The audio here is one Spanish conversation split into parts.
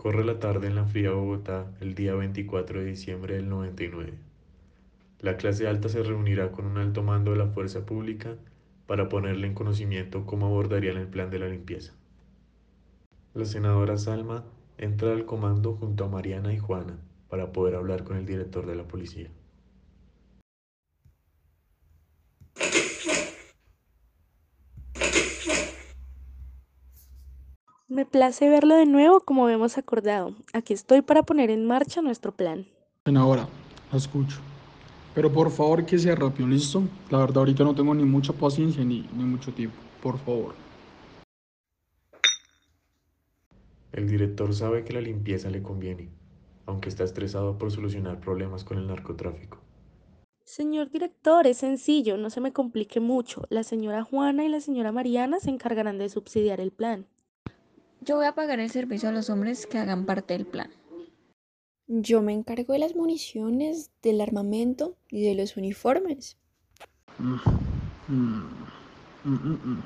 Transcurre la tarde en la fría Bogotá el día 24 de diciembre del 99. La clase alta se reunirá con un alto mando de la fuerza pública para ponerle en conocimiento cómo abordarían el plan de la limpieza. La senadora Salma entra al comando junto a Mariana y Juana para poder hablar con el director de la policía. Me place verlo de nuevo como hemos acordado. Aquí estoy para poner en marcha nuestro plan. Senadora, la escucho. Pero por favor que sea rápido, ¿listo? La verdad ahorita no tengo ni mucha paciencia ni, ni mucho tiempo. Por favor. El director sabe que la limpieza le conviene, aunque está estresado por solucionar problemas con el narcotráfico. Señor director, es sencillo, no se me complique mucho. La señora Juana y la señora Mariana se encargarán de subsidiar el plan. Yo voy a pagar el servicio a los hombres que hagan parte del plan. Yo me encargo de las municiones, del armamento y de los uniformes. Mm, mm, mm, mm.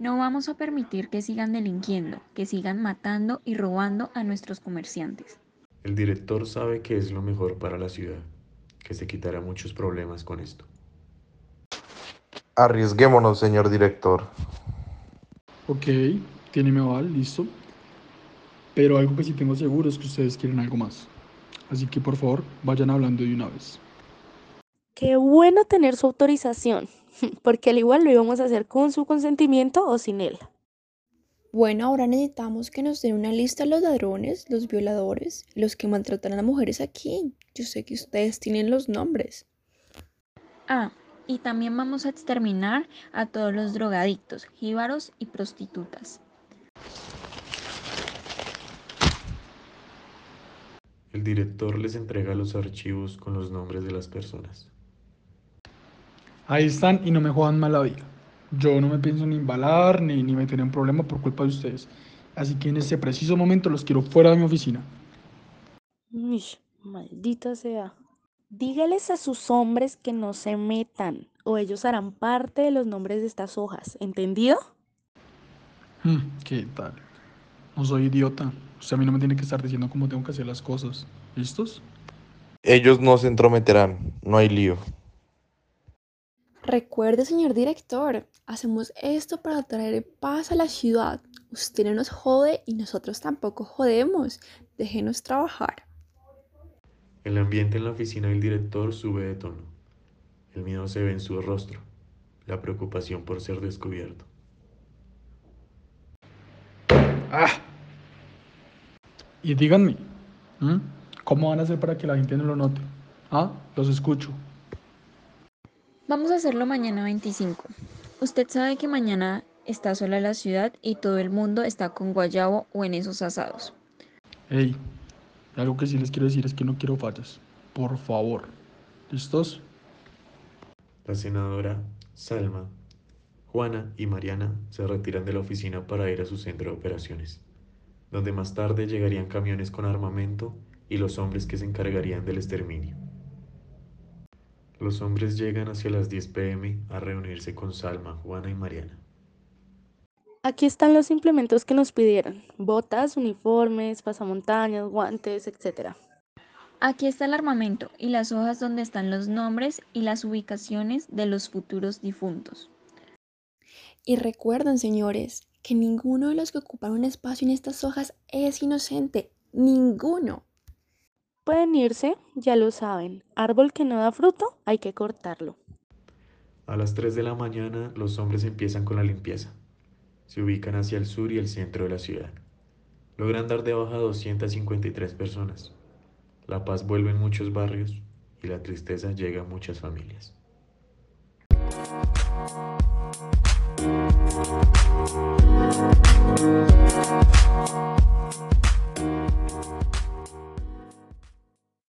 No vamos a permitir que sigan delinquiendo, que sigan matando y robando a nuestros comerciantes. El director sabe que es lo mejor para la ciudad, que se quitará muchos problemas con esto. Arriesguémonos, señor director. Ok, tiene mi aval, listo. Pero algo que sí tengo seguro es que ustedes quieren algo más. Así que por favor, vayan hablando de una vez. Qué bueno tener su autorización, porque al igual lo íbamos a hacer con su consentimiento o sin él. Bueno, ahora necesitamos que nos den una lista de los ladrones, los violadores, los que maltratan a mujeres aquí. Yo sé que ustedes tienen los nombres. Ah, y también vamos a exterminar a todos los drogadictos, jíbaros y prostitutas. El director les entrega los archivos con los nombres de las personas. Ahí están y no me jodan mal la vida. Yo no me pienso ni embalar ni, ni meter en problema por culpa de ustedes. Así que en este preciso momento los quiero fuera de mi oficina. Uy, maldita sea. Dígales a sus hombres que no se metan, o ellos harán parte de los nombres de estas hojas, ¿entendido? Hmm, ¿Qué tal? No soy idiota. Usted a mí no me tiene que estar diciendo cómo tengo que hacer las cosas. ¿Listos? Ellos no se entrometerán, no hay lío. Recuerde, señor director, hacemos esto para traer paz a la ciudad. Usted no nos jode y nosotros tampoco jodemos. Déjenos trabajar. El ambiente en la oficina del director sube de tono. El miedo se ve en su rostro, la preocupación por ser descubierto. ¡Ah! Y díganme, ¿m? ¿cómo van a hacer para que la gente no lo note? ¿Ah? Los escucho. Vamos a hacerlo mañana 25. Usted sabe que mañana está sola la ciudad y todo el mundo está con guayabo o en esos asados. Hey, algo que sí les quiero decir es que no quiero fallas. Por favor. ¿Listos? La senadora Salma, Juana y Mariana se retiran de la oficina para ir a su centro de operaciones, donde más tarde llegarían camiones con armamento y los hombres que se encargarían del exterminio. Los hombres llegan hacia las 10 pm a reunirse con Salma, Juana y Mariana. Aquí están los implementos que nos pidieron. Botas, uniformes, pasamontañas, guantes, etc. Aquí está el armamento y las hojas donde están los nombres y las ubicaciones de los futuros difuntos. Y recuerden, señores, que ninguno de los que ocupan un espacio en estas hojas es inocente. Ninguno. Pueden irse, ya lo saben. Árbol que no da fruto, hay que cortarlo. A las 3 de la mañana los hombres empiezan con la limpieza. Se ubican hacia el sur y el centro de la ciudad. Logran dar de baja a 253 personas. La paz vuelve en muchos barrios y la tristeza llega a muchas familias.